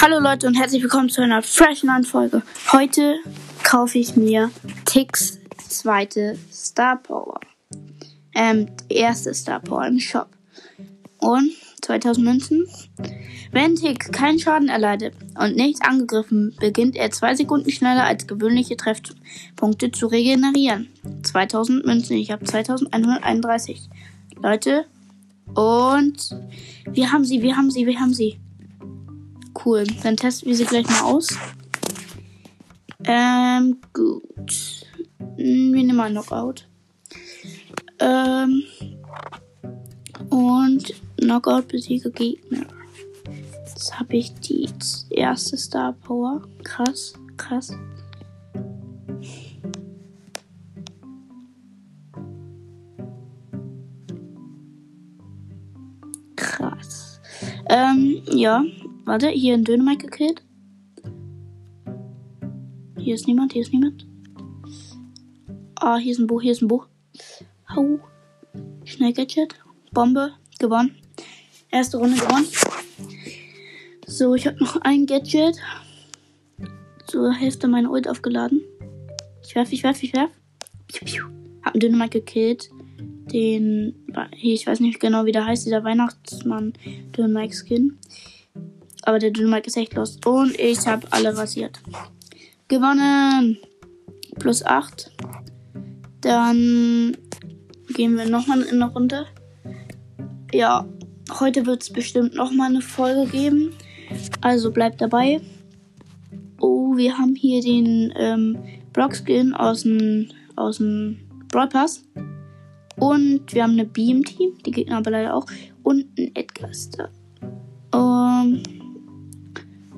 Hallo Leute und herzlich willkommen zu einer fresh neuen Folge. Heute kaufe ich mir Ticks zweite Star Power. Ähm, erste Star Power im Shop. Und 2000 Münzen. Wenn Tick keinen Schaden erleidet und nicht angegriffen, beginnt er zwei Sekunden schneller als gewöhnliche Treffpunkte zu regenerieren. 2000 Münzen. Ich habe 2131. Leute. Und wir haben sie, wir haben sie, wir haben sie. Cool. Dann testen wir sie gleich mal aus. Ähm, gut. Hm, wir nehmen mal Knockout. Ähm, und Knockout besiege Gegner. Jetzt habe ich die erste Star Power. Krass, krass. Krass. Ähm, ja. Warte, hier ein Dynamite gekillt. Hier ist niemand, hier ist niemand. Ah, hier ist ein Buch, hier ist ein Buch. Hau. Schnell Gadget. Bombe. Gewonnen. Erste Runde gewonnen. So, ich habe noch ein Gadget. Zur Hälfte meine Ult aufgeladen. Ich werf, ich werf, ich werf. Hab einen Dynamite gekillt. Den, ich weiß nicht genau, wie der heißt, dieser Weihnachtsmann Dynamite Skin. Aber der Dynamite ist echt los. Und ich habe alle rasiert. Gewonnen. Plus 8. Dann gehen wir nochmal in eine Runde. Ja, heute wird es bestimmt nochmal eine Folge geben. Also bleibt dabei. Oh, wir haben hier den ähm, Blockskin aus dem aus dem Brawl Pass. Und wir haben eine Beam Team, die Gegner aber leider auch. Und ein Edgar Star.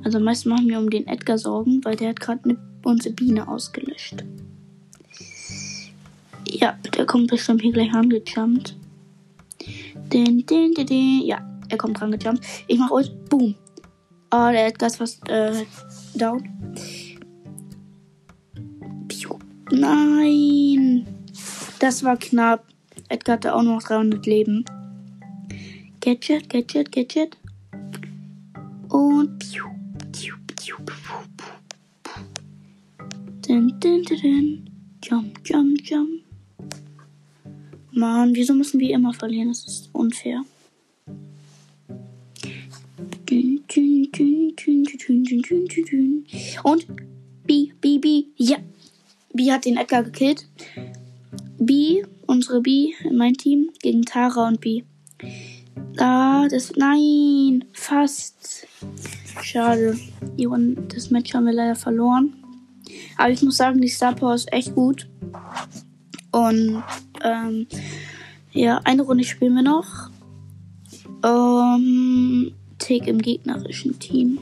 Also meistens machen wir um den Edgar Sorgen, weil der hat gerade eine, unsere Biene ausgelöscht. Ja, der kommt bestimmt hier gleich angejumpt. Den, den, den, den. Ja, er kommt rangejumpt. Ich mach euch. Boom. Oh, der Edgar ist fast äh, down. Piu. Nein. Das war knapp. Edgar hatte auch noch 300 Leben. Gadget, Gadget, Gadget. Und piu. Dun, dun, dun. Jump, jump, jump. Mann, wieso müssen wir immer verlieren? Das ist unfair. Und B, B, B. Ja. B hat den Edgar gekillt. B, unsere B, mein Team, gegen Tara und B. Ah, das. Nein, fast. Schade. Das Match haben wir leider verloren. Aber ich muss sagen, die Star Power ist echt gut. Und ähm, ja, eine Runde spielen wir noch. Ähm, Take im gegnerischen Team.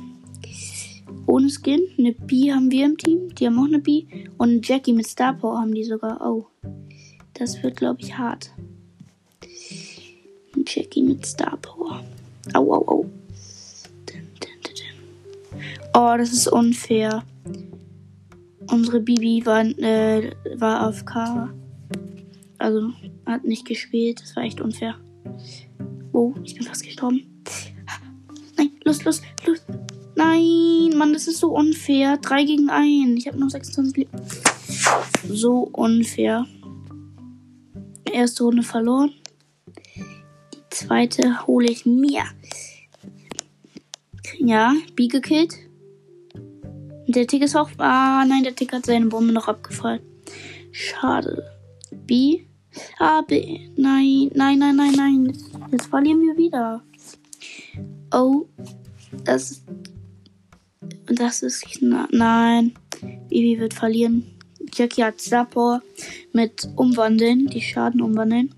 Ohne Skin. Eine B haben wir im Team. Die haben auch eine B. Und Jackie mit Star Power haben die sogar. Oh. Das wird, glaube ich, hart. Jackie mit Star Power. Au, au, au. Oh, das ist unfair. Unsere Bibi war, äh, war auf K. Also hat nicht gespielt. Das war echt unfair. Oh, ich bin fast gestorben. Nein, los, los, los. Nein, Mann, das ist so unfair. 3 gegen 1. Ich habe noch 26 Leben. So unfair. Erste Runde verloren. Die zweite hole ich mir. Ja, B gekillt. Der Tick ist auch. Ah, nein, der Tick hat seine Bombe noch abgefallen. Schade. B. Ah, B. Nein, nein, nein, nein, nein. Jetzt, verlieren wir wieder. Oh. Das ist. Das ist. Nein. Bibi wird verlieren. Jackie hat Star mit Umwandeln. Die Schaden umwandeln.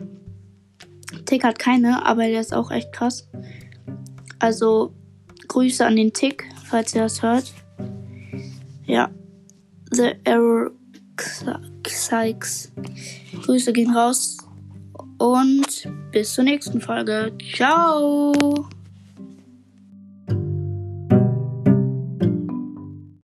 Tick hat keine, aber der ist auch echt krass. Also, Grüße an den Tick, falls ihr das hört. Ja. The Error Sykes. Grüße gehen raus und bis zur nächsten Folge. Ciao!